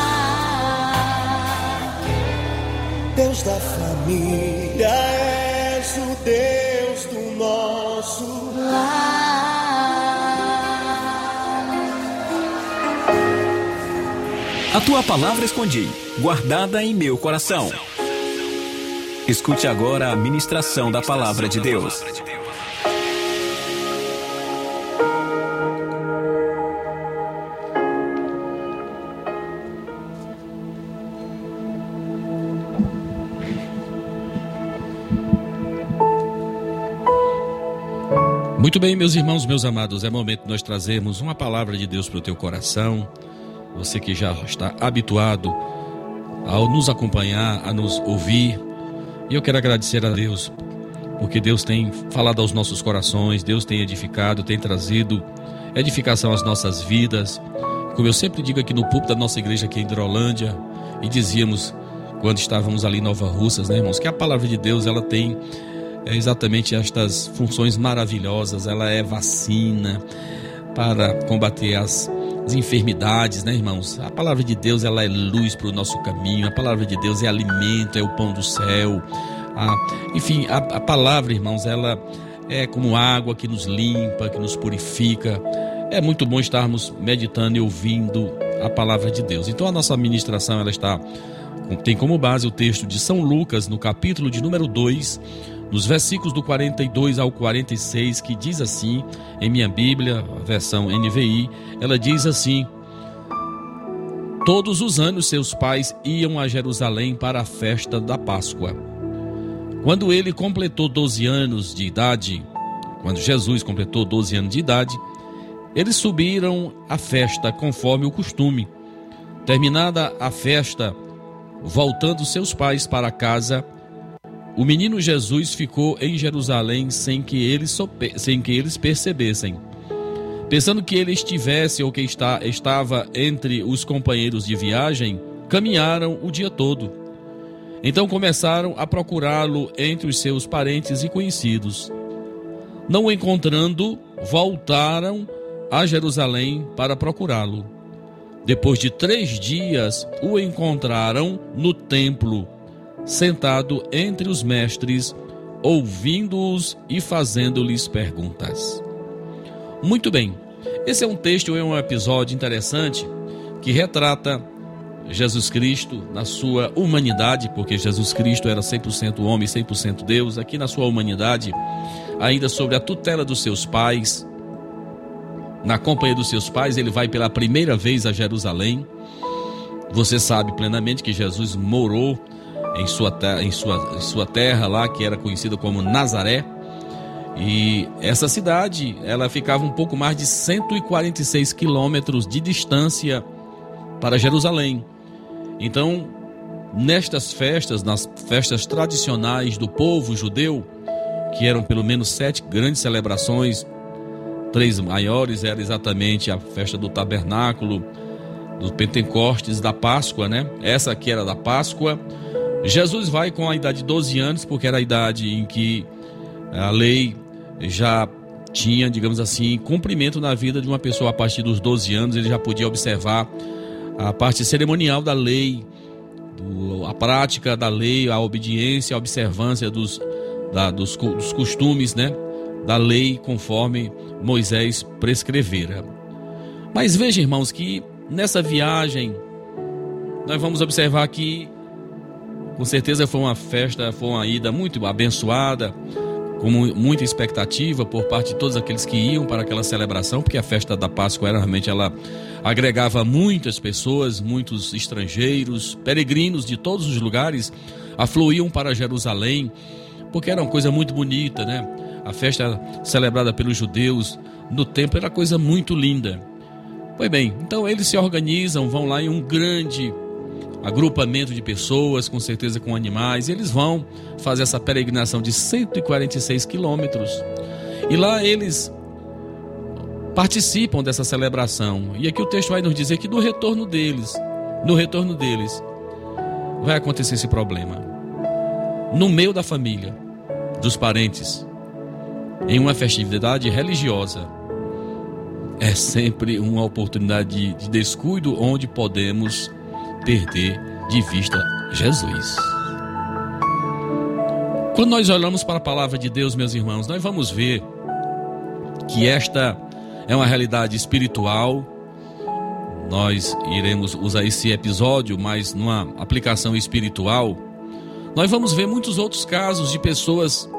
F: Deus da família, és o Deus do nosso
G: lar.
D: A tua palavra escondi, guardada em meu coração. Escute agora a ministração da palavra de Deus.
A: Muito bem, meus irmãos, meus amados, é momento de nós trazermos uma palavra de Deus para o teu coração. Você que já está habituado ao nos acompanhar, a nos ouvir. E eu quero agradecer a Deus, porque Deus tem falado aos nossos corações, Deus tem edificado, tem trazido edificação às nossas vidas. Como eu sempre digo aqui no púlpito da nossa igreja aqui em Hidrolândia, e dizíamos quando estávamos ali em Nova Russas, né, irmãos, que a palavra de Deus ela tem é exatamente estas funções maravilhosas. Ela é vacina para combater as, as, enfermidades, né, irmãos? A palavra de Deus ela é luz para o nosso caminho. A palavra de Deus é alimento, é o pão do céu. A, enfim, a, a palavra, irmãos, ela é como água que nos limpa, que nos purifica. É muito bom estarmos meditando e ouvindo a palavra de Deus. Então a nossa ministração ela está tem como base o texto de São Lucas no capítulo de número 2, nos versículos do 42 ao 46, que diz assim, em minha Bíblia, versão NVI, ela diz assim: Todos os anos seus pais iam a Jerusalém para a festa da Páscoa. Quando ele completou 12 anos de idade, quando Jesus completou 12 anos de idade, eles subiram à festa conforme o costume. Terminada a festa, voltando seus pais para casa, o menino Jesus ficou em Jerusalém sem que eles, sem que eles percebessem. Pensando que ele estivesse ou que está, estava entre os companheiros de viagem, caminharam o dia todo. Então começaram a procurá-lo entre os seus parentes e conhecidos. Não o encontrando, voltaram a Jerusalém para procurá-lo. Depois de três dias, o encontraram no templo, sentado entre os mestres, ouvindo-os e fazendo-lhes perguntas. Muito bem, esse é um texto, é um episódio interessante que retrata Jesus Cristo na sua humanidade, porque Jesus Cristo era 100% homem, 100% Deus, aqui na sua humanidade, ainda sobre a tutela dos seus pais. Na companhia dos seus pais, ele vai pela primeira vez a Jerusalém. Você sabe plenamente que Jesus morou em sua, em sua, em sua terra lá, que era conhecida como Nazaré. E essa cidade, ela ficava um pouco mais de 146 quilômetros de distância para Jerusalém. Então, nestas festas, nas festas tradicionais do povo judeu, que eram pelo menos sete grandes celebrações, três maiores era exatamente a festa do tabernáculo, do Pentecostes, da Páscoa, né? Essa aqui era da Páscoa. Jesus vai com a idade de 12 anos, porque era a idade em que a lei já tinha, digamos assim, cumprimento na vida de uma pessoa a partir dos 12 anos, ele já podia observar a parte cerimonial da lei, do, a prática da lei, a obediência, a observância dos, da, dos, dos costumes, né? Da lei conforme Moisés prescrevera. Mas veja, irmãos, que nessa viagem nós vamos observar que com certeza foi uma festa, foi uma ida muito abençoada com muita expectativa por parte de todos aqueles que iam para aquela celebração, porque a festa da Páscoa era realmente ela agregava muitas pessoas, muitos estrangeiros, peregrinos de todos os lugares afluíam para Jerusalém, porque era uma coisa muito bonita, né? A festa celebrada pelos judeus no templo era coisa muito linda. Pois bem, então eles se organizam, vão lá em um grande agrupamento de pessoas, com certeza com animais, e eles vão fazer essa peregrinação de 146 quilômetros. E lá eles participam dessa celebração. E aqui o texto vai nos dizer que no retorno deles, no retorno deles, vai acontecer esse problema. No meio da família, dos parentes, em uma festividade religiosa, é sempre uma oportunidade de descuido onde podemos perder de vista Jesus. Quando nós olhamos para a palavra de Deus, meus irmãos, nós vamos ver que esta é uma realidade espiritual. Nós iremos usar esse episódio, mas numa aplicação espiritual. Nós vamos ver muitos outros casos de pessoas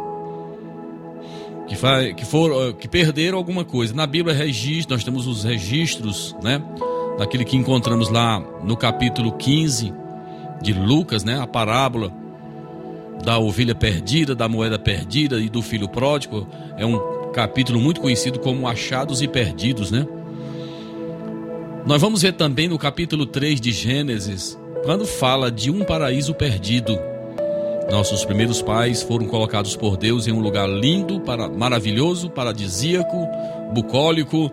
A: que, que, foram, que perderam alguma coisa. Na Bíblia, registro, nós temos os registros, né? Daquele que encontramos lá no capítulo 15 de Lucas, né? A parábola da ovelha perdida, da moeda perdida e do filho pródigo. É um capítulo muito conhecido como Achados e Perdidos, né? Nós vamos ver também no capítulo 3 de Gênesis, quando fala de um paraíso perdido. Nossos primeiros pais foram colocados por Deus em um lugar lindo, maravilhoso, paradisíaco, bucólico,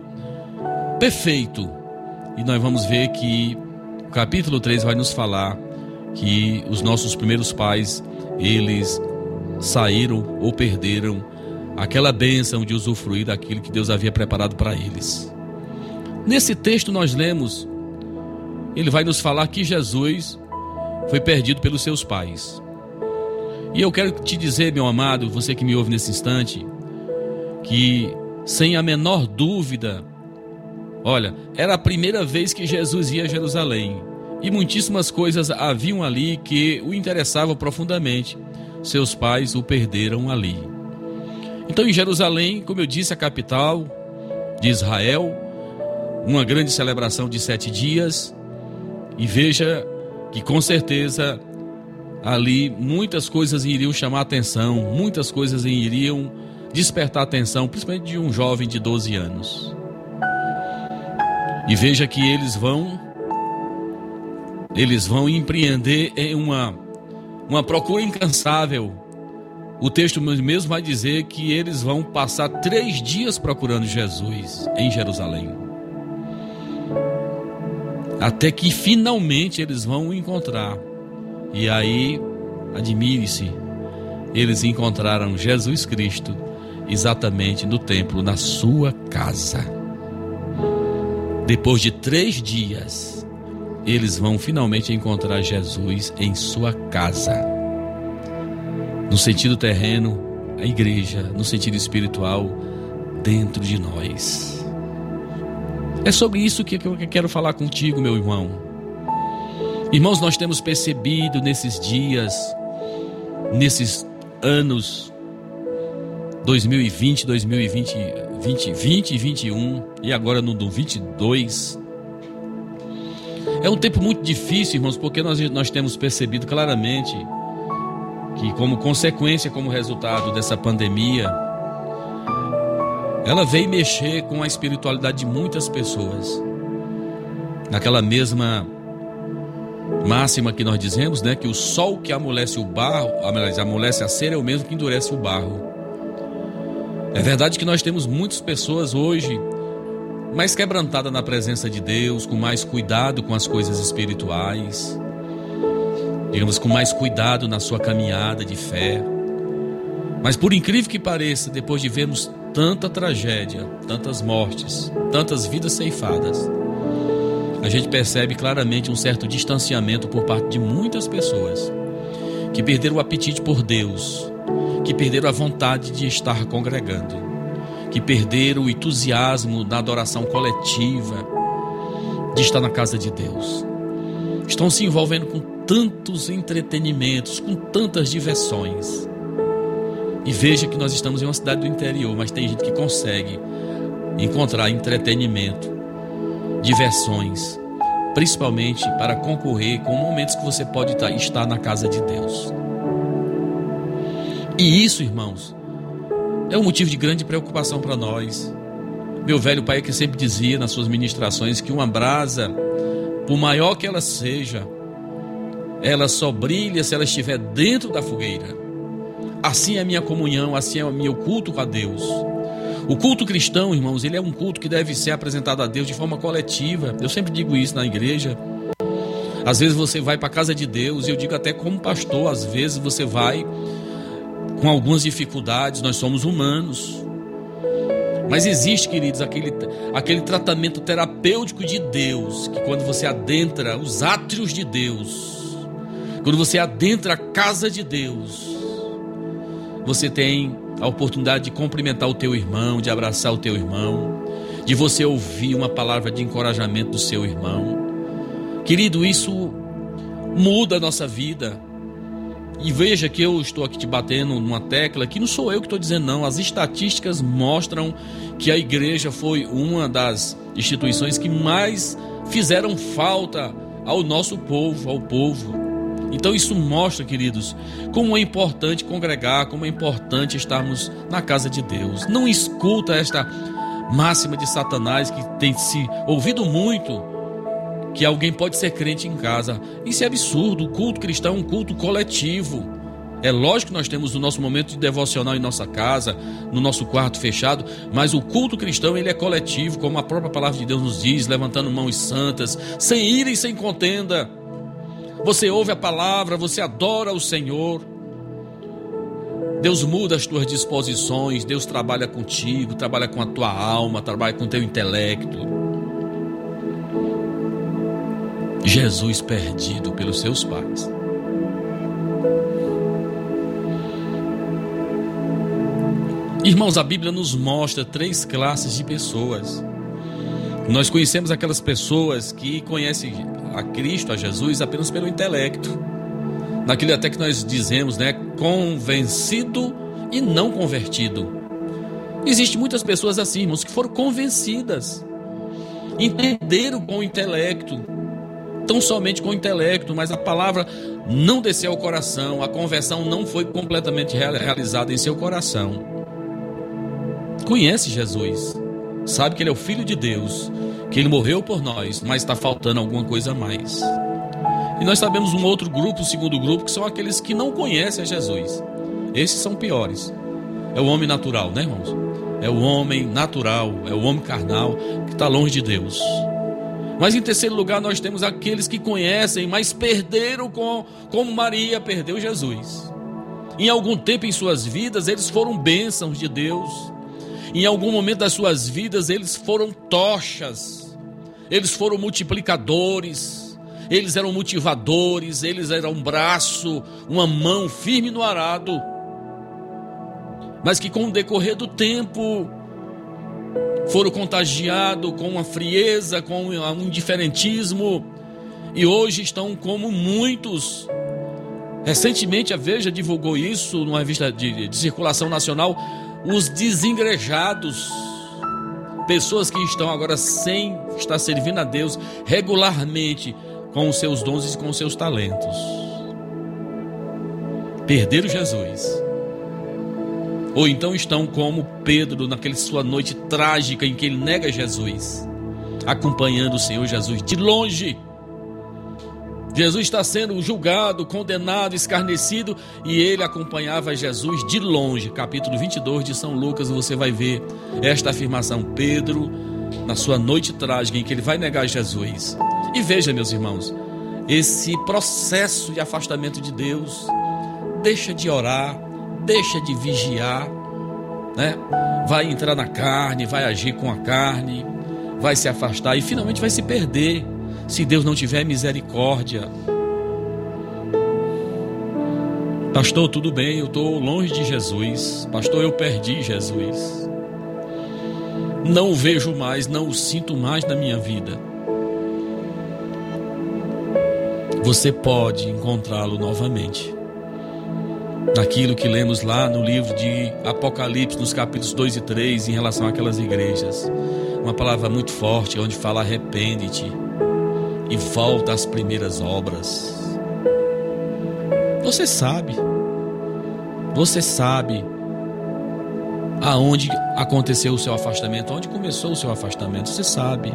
A: perfeito, e nós vamos ver que o capítulo 3 vai nos falar que os nossos primeiros pais, eles saíram ou perderam aquela bênção de usufruir daquilo que Deus havia preparado para eles. Nesse texto nós lemos, ele vai nos falar que Jesus foi perdido pelos seus pais. E eu quero te dizer, meu amado, você que me ouve nesse instante, que sem a menor dúvida, Olha, era a primeira vez que Jesus ia a Jerusalém e muitíssimas coisas haviam ali que o interessavam profundamente. Seus pais o perderam ali. Então, em Jerusalém, como eu disse, a capital de Israel, uma grande celebração de sete dias, e veja que com certeza ali muitas coisas iriam chamar atenção, muitas coisas iriam despertar atenção, principalmente de um jovem de 12 anos. E veja que eles vão eles vão empreender em uma uma procura incansável o texto mesmo vai dizer que eles vão passar três dias procurando Jesus em Jerusalém. Até que finalmente eles vão o encontrar. E aí, admire-se, eles encontraram Jesus Cristo exatamente no templo, na sua casa. Depois de três dias, eles vão finalmente encontrar Jesus em sua casa. No sentido terreno, a igreja, no sentido espiritual, dentro de nós. É sobre isso que eu quero falar contigo, meu irmão. Irmãos, nós temos percebido nesses dias, nesses anos 2020, 2020, 2020 e 21 e agora no do 22. É um tempo muito difícil, irmãos, porque nós, nós temos percebido claramente que, como consequência, como resultado dessa pandemia, ela veio mexer com a espiritualidade de muitas pessoas. Naquela mesma máxima que nós dizemos, né, que o sol que amolece o barro, amolece a cera é o mesmo que endurece o barro. É verdade que nós temos muitas pessoas hoje mais quebrantadas na presença de Deus, com mais cuidado com as coisas espirituais digamos, com mais cuidado na sua caminhada de fé. Mas por incrível que pareça, depois de vermos tanta tragédia, tantas mortes, tantas vidas ceifadas, a gente percebe claramente um certo distanciamento por parte de muitas pessoas que perderam o apetite por Deus, que perderam a vontade de estar congregando, que perderam o entusiasmo da adoração coletiva, de estar na casa de Deus. Estão se envolvendo com tantos entretenimentos, com tantas diversões. E veja que nós estamos em uma cidade do interior, mas tem gente que consegue encontrar entretenimento, diversões, principalmente para concorrer com momentos que você pode estar na casa de Deus. E isso, irmãos, é um motivo de grande preocupação para nós. Meu velho pai que sempre dizia nas suas ministrações que uma brasa, por maior que ela seja, ela só brilha se ela estiver dentro da fogueira. Assim é a minha comunhão, assim é o meu culto com a Deus. O culto cristão, irmãos, ele é um culto que deve ser apresentado a Deus de forma coletiva. Eu sempre digo isso na igreja. Às vezes você vai para a casa de Deus, e eu digo até como pastor, às vezes você vai com algumas dificuldades, nós somos humanos. Mas existe, queridos, aquele, aquele tratamento terapêutico de Deus, que quando você adentra os átrios de Deus, quando você adentra a casa de Deus, você tem a oportunidade de cumprimentar o teu irmão, de abraçar o teu irmão, de você ouvir uma palavra de encorajamento do seu irmão. Querido, isso muda a nossa vida. E veja que eu estou aqui te batendo numa tecla que não sou eu que estou dizendo, não. As estatísticas mostram que a igreja foi uma das instituições que mais fizeram falta ao nosso povo, ao povo. Então isso mostra, queridos, como é importante congregar, como é importante estarmos na casa de Deus. Não escuta esta máxima de Satanás que tem se ouvido muito que alguém pode ser crente em casa. Isso é absurdo. O culto cristão é um culto coletivo. É lógico que nós temos o nosso momento de devocional em nossa casa, no nosso quarto fechado, mas o culto cristão ele é coletivo, como a própria palavra de Deus nos diz, levantando mãos santas, sem ira e sem contenda você ouve a palavra, você adora o Senhor. Deus muda as tuas disposições, Deus trabalha contigo, trabalha com a tua alma, trabalha com o teu intelecto. Jesus perdido pelos seus pais. Irmãos, a Bíblia nos mostra três classes de pessoas. Nós conhecemos aquelas pessoas que conhecem a Cristo, a Jesus, apenas pelo intelecto. Naquilo até que nós dizemos, né? Convencido e não convertido. Existem muitas pessoas assim, irmãos, que foram convencidas, entenderam com o intelecto, tão somente com o intelecto, mas a palavra não desceu ao coração, a conversão não foi completamente realizada em seu coração. Conhece Jesus, sabe que Ele é o Filho de Deus, que Ele morreu por nós, mas está faltando alguma coisa a mais. E nós sabemos um outro grupo, o segundo grupo, que são aqueles que não conhecem a Jesus. Esses são piores. É o homem natural, né, irmãos? É o homem natural, é o homem carnal que está longe de Deus. Mas em terceiro lugar, nós temos aqueles que conhecem, mas perderam com, como Maria perdeu Jesus. Em algum tempo em suas vidas, eles foram bênçãos de Deus. Em algum momento das suas vidas, eles foram tochas, eles foram multiplicadores, eles eram motivadores, eles eram um braço, uma mão firme no arado mas que com o decorrer do tempo foram contagiados com uma frieza, com um indiferentismo e hoje estão como muitos. Recentemente a Veja divulgou isso numa revista de, de circulação nacional, os desengrejados, pessoas que estão agora sem estar servindo a Deus regularmente com os seus dons e com os seus talentos. Perderam Jesus ou então estão como Pedro naquela sua noite trágica em que ele nega Jesus, acompanhando o Senhor Jesus de longe. Jesus está sendo julgado, condenado, escarnecido e ele acompanhava Jesus de longe. Capítulo 22 de São Lucas, você vai ver esta afirmação. Pedro, na sua noite trágica em que ele vai negar Jesus. E veja, meus irmãos, esse processo de afastamento de Deus, deixa de orar, deixa de vigiar, né? Vai entrar na carne, vai agir com a carne, vai se afastar e finalmente vai se perder se Deus não tiver misericórdia. Pastor, tudo bem, eu estou longe de Jesus. Pastor, eu perdi Jesus. Não o vejo mais, não o sinto mais na minha vida. Você pode encontrá-lo novamente naquilo que lemos lá no livro de Apocalipse, nos capítulos 2 e 3, em relação àquelas igrejas. Uma palavra muito forte, onde fala: arrepende-te e volta às primeiras obras. Você sabe, você sabe aonde aconteceu o seu afastamento, onde começou o seu afastamento, você sabe.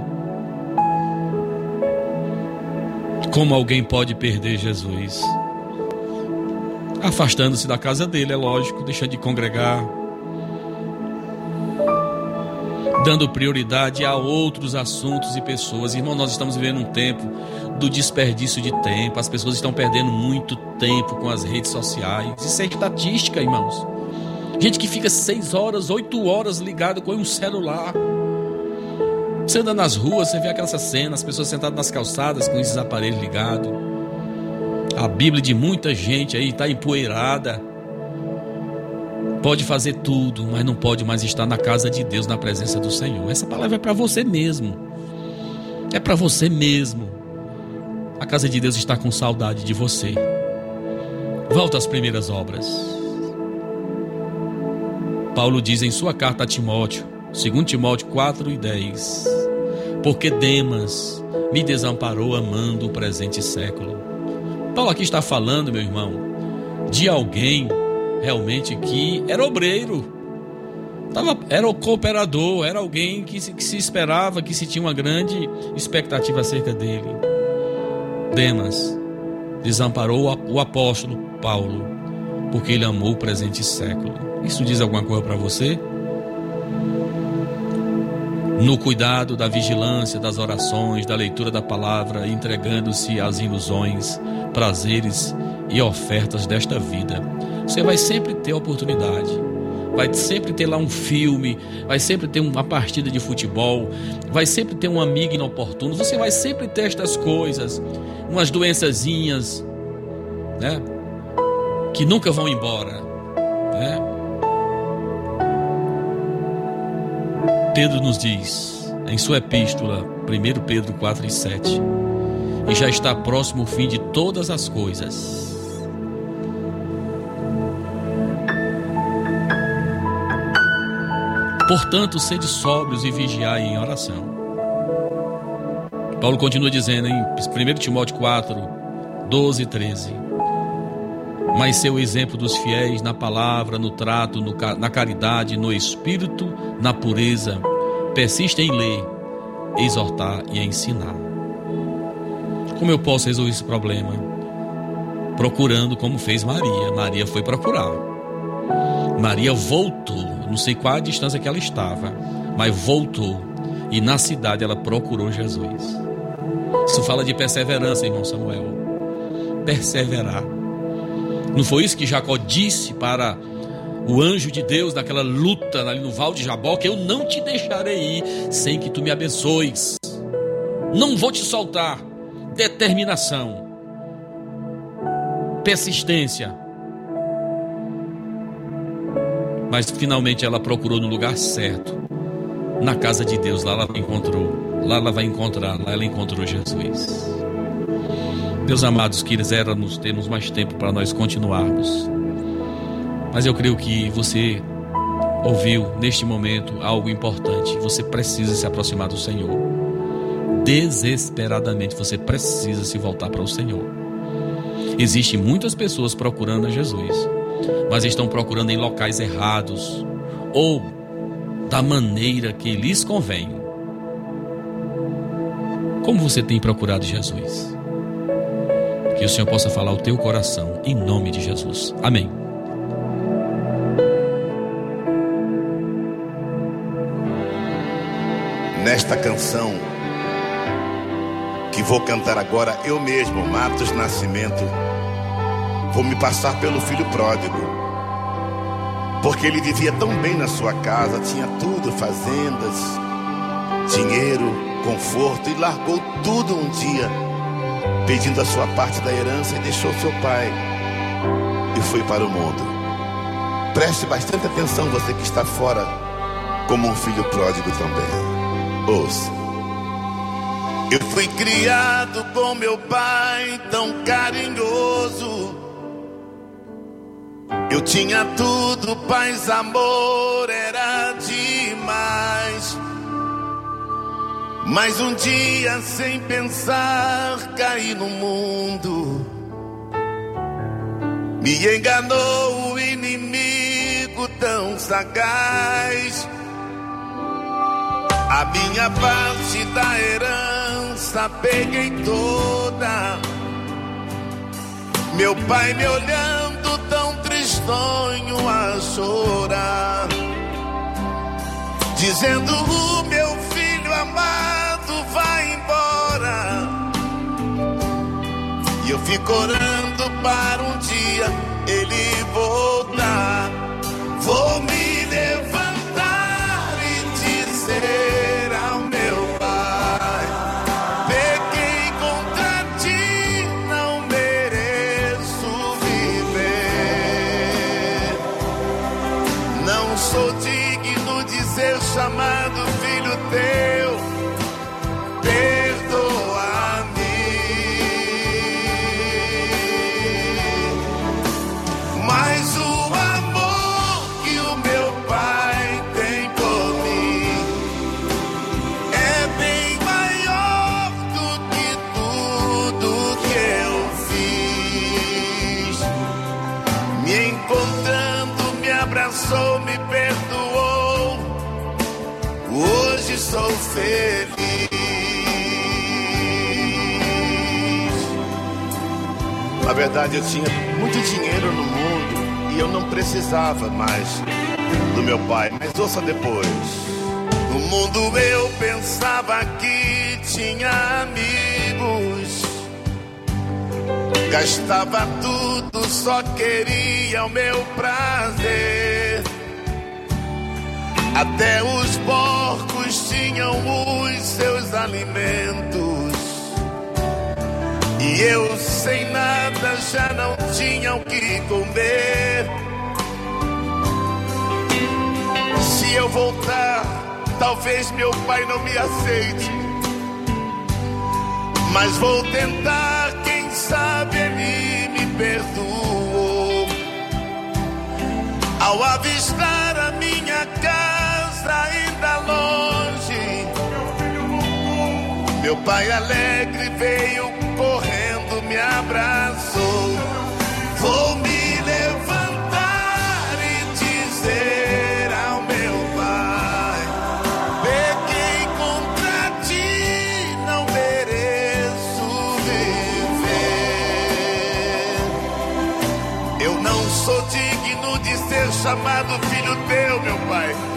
A: Como alguém pode perder Jesus? Afastando-se da casa dele, é lógico, deixando de congregar, dando prioridade a outros assuntos e pessoas. Irmão, nós estamos vivendo um tempo do desperdício de tempo. As pessoas estão perdendo muito tempo com as redes sociais. Isso é estatística, irmãos. Gente que fica seis horas, oito horas ligado com um celular. Você anda nas ruas, você vê aquela cena, as pessoas sentadas nas calçadas com esses aparelhos ligados. A Bíblia de muita gente aí está empoeirada. Pode fazer tudo, mas não pode mais estar na casa de Deus, na presença do Senhor. Essa palavra é para você mesmo. É para você mesmo. A casa de Deus está com saudade de você. Volta às primeiras obras. Paulo diz em sua carta a Timóteo, 2 Timóteo 4 e 10: Porque Demas me desamparou amando o presente século Paulo aqui está falando, meu irmão, de alguém realmente que era obreiro, era o cooperador, era alguém que se, que se esperava, que se tinha uma grande expectativa acerca dele. Demas desamparou o apóstolo Paulo, porque ele amou o presente século. Isso diz alguma coisa para você? No cuidado da vigilância, das orações, da leitura da palavra, entregando-se às ilusões, prazeres e ofertas desta vida. Você vai sempre ter oportunidade. Vai sempre ter lá um filme, vai sempre ter uma partida de futebol, vai sempre ter um amigo inoportuno, você vai sempre ter estas coisas, umas doençazinhas, né? Que nunca vão embora, né? Pedro nos diz, em sua epístola, 1 Pedro 4 e 7, e já está próximo o fim de todas as coisas. Portanto, sede sóbrios e vigiai em oração. Paulo continua dizendo em 1 Timóteo 4, 12 e 13. Mas seu exemplo dos fiéis na palavra, no trato, no, na caridade, no espírito, na pureza, persiste em ler, exortar e ensinar. Como eu posso resolver esse problema? Procurando como fez Maria. Maria foi procurar. Maria voltou, não sei qual a distância que ela estava, mas voltou e na cidade ela procurou Jesus. Isso fala de perseverança, irmão Samuel. Perseverar. Não foi isso que Jacó disse para o anjo de Deus naquela luta ali no Val de Jabó, que eu não te deixarei ir sem que tu me abençoes. Não vou te soltar. Determinação. Persistência. Mas finalmente ela procurou no lugar certo. Na casa de Deus, lá ela encontrou. Lá ela vai encontrar, lá ela encontrou Jesus. Meus amados, quiséramos termos mais tempo para nós continuarmos. Mas eu creio que você ouviu neste momento algo importante. Você precisa se aproximar do Senhor. Desesperadamente você precisa se voltar para o Senhor. Existem muitas pessoas procurando a Jesus, mas estão procurando em locais errados ou da maneira que lhes convém. Como você tem procurado Jesus? Que o Senhor possa falar o teu coração, em nome de Jesus. Amém.
H: Nesta canção que vou cantar agora, eu mesmo, Matos Nascimento, vou me passar pelo filho pródigo. Porque ele vivia tão bem na sua casa, tinha tudo, fazendas, dinheiro, conforto, e largou tudo um dia, pedindo a sua parte da herança e deixou seu pai e foi para o mundo. Preste bastante atenção, você que está fora, como um filho pródigo também. Ouça. Eu fui criado com meu pai tão carinhoso. Eu tinha tudo, paz, amor, era Mas um dia, sem pensar, caí no mundo. Me enganou o inimigo tão sagaz. A minha parte da herança peguei toda. Meu pai me olhando tão tristonho a chorar, dizendo: O meu filho amado vai embora. E eu fico orando para um dia ele voltar. Vou me levantar verdade, eu tinha muito dinheiro no mundo e eu não precisava mais do meu pai. Mas ouça depois. No mundo eu pensava que tinha amigos. Gastava tudo, só queria o meu prazer. Até os porcos tinham os seus alimentos. E eu sem nada já não tinha o que comer. Se eu voltar, talvez meu pai não me aceite. Mas vou tentar, quem sabe ele me perdoou. Ao avistar a minha casa ainda longe, meu pai alegre veio correndo, chamado filho teu, meu Pai.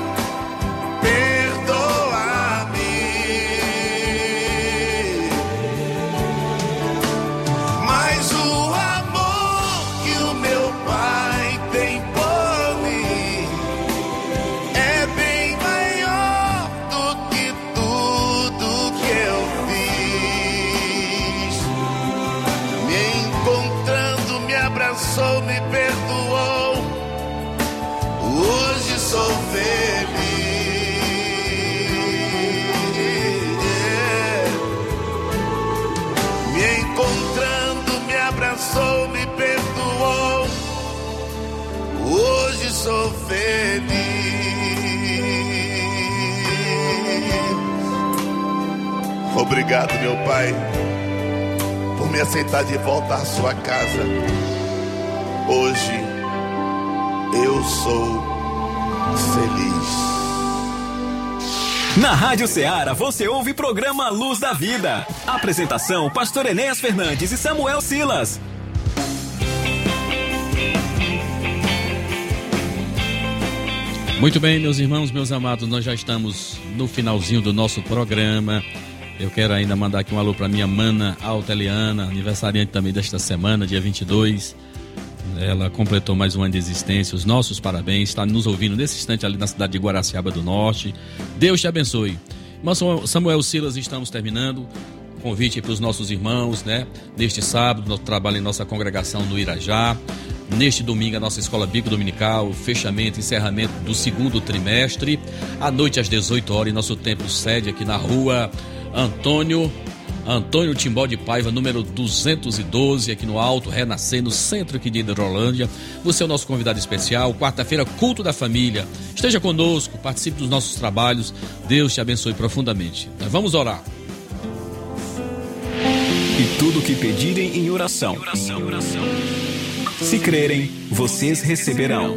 H: Obrigado, meu Pai, por me aceitar de volta à sua casa. Hoje eu sou feliz.
D: Na Rádio Ceará você ouve programa Luz da Vida. Apresentação: Pastor Enéas Fernandes e Samuel Silas.
A: Muito bem, meus irmãos, meus amados, nós já estamos no finalzinho do nosso programa. Eu quero ainda mandar aqui um alô para minha mana Alteliana, aniversariante também desta semana, dia 22. Ela completou mais um ano de existência. Os nossos parabéns. Está nos ouvindo nesse instante ali na cidade de Guaraciaba do Norte. Deus te abençoe. Irmão Samuel Silas, estamos terminando. Convite para os nossos irmãos, né? Neste sábado, nosso trabalho em nossa congregação no Irajá. Neste domingo, a nossa escola bico dominical, fechamento, encerramento do segundo trimestre. À noite, às 18 horas, em nosso templo sede aqui na rua Antônio Antônio Timbó de Paiva, número 212, aqui no Alto, Renascer, no centro aqui de Hidrolândia. Você é o nosso convidado especial. Quarta-feira, culto da família. Esteja conosco, participe dos nossos trabalhos. Deus te abençoe profundamente. Nós vamos orar.
D: E tudo que pedirem em oração. Se crerem, vocês receberão.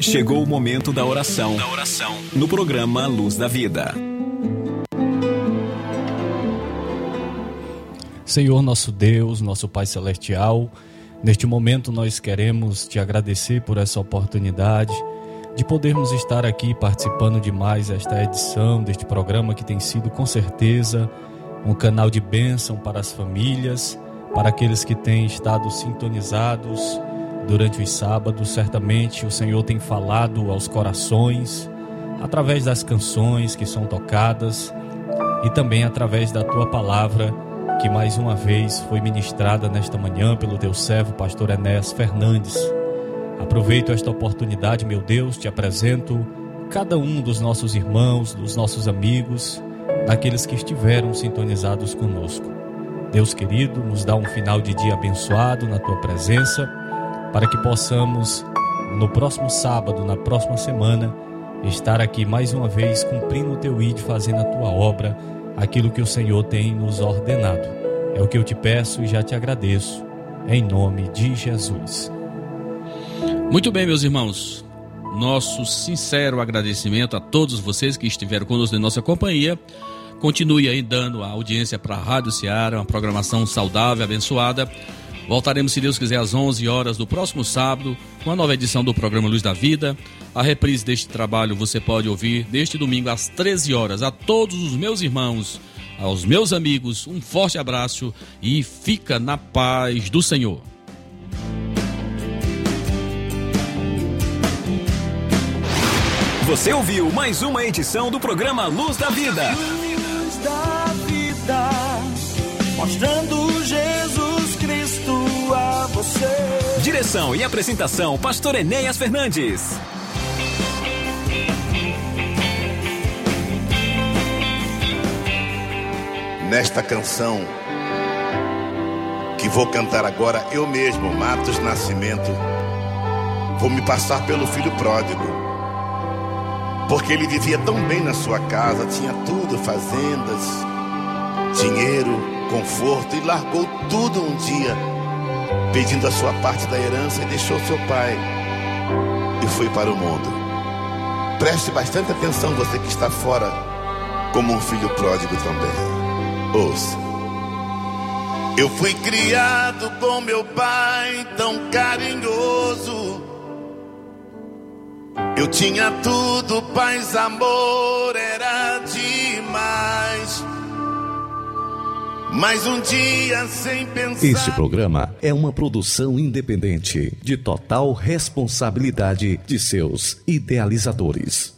D: Chegou o momento da oração. No programa Luz da Vida.
B: Senhor nosso Deus, nosso Pai Celestial, neste momento nós queremos te agradecer por essa oportunidade de podermos estar aqui participando de mais esta edição deste programa que tem sido com certeza um canal de bênção para as famílias, para aqueles que têm estado sintonizados durante os sábados. Certamente o Senhor tem falado aos corações através das canções que são tocadas e também através da tua palavra que mais uma vez foi ministrada nesta manhã pelo teu servo, pastor Enéas Fernandes. Aproveito esta oportunidade, meu Deus, te apresento cada um dos nossos irmãos, dos nossos amigos, daqueles que estiveram sintonizados conosco. Deus querido, nos dá um final de dia abençoado na tua presença, para que possamos, no próximo sábado, na próxima semana, estar aqui mais uma vez cumprindo o teu ID, fazendo a tua obra aquilo que o Senhor tem nos ordenado. É o que eu te peço e já te agradeço, em nome de Jesus.
A: Muito bem, meus irmãos. Nosso sincero agradecimento a todos vocês que estiveram conosco em nossa companhia. Continue aí dando a audiência para a Rádio Ceará, uma programação saudável, abençoada. Voltaremos, se Deus quiser, às 11 horas do próximo sábado, com a nova edição do programa Luz da Vida. A reprise deste trabalho você pode ouvir neste domingo às 13 horas. A todos os meus irmãos, aos meus amigos, um forte abraço e fica na paz do Senhor.
D: Você ouviu mais uma edição do programa Luz da Vida.
E: Luz da vida, mostrando Jesus Cristo a você.
D: Direção e apresentação: Pastor Enéas Fernandes.
H: Nesta canção que vou cantar agora, eu mesmo, Matos Nascimento, vou me passar pelo filho pródigo. Porque ele vivia tão bem na sua casa, tinha tudo, fazendas, dinheiro, conforto, e largou tudo um dia, pedindo a sua parte da herança e deixou seu pai e foi para o mundo. Preste bastante atenção, você que está fora, como um filho pródigo também. Ouça. Eu fui criado com meu pai tão carinhoso. Eu tinha tudo, paz, amor, era demais. Mas um dia sem pensar.
I: Este programa é uma produção independente, de total responsabilidade de seus idealizadores.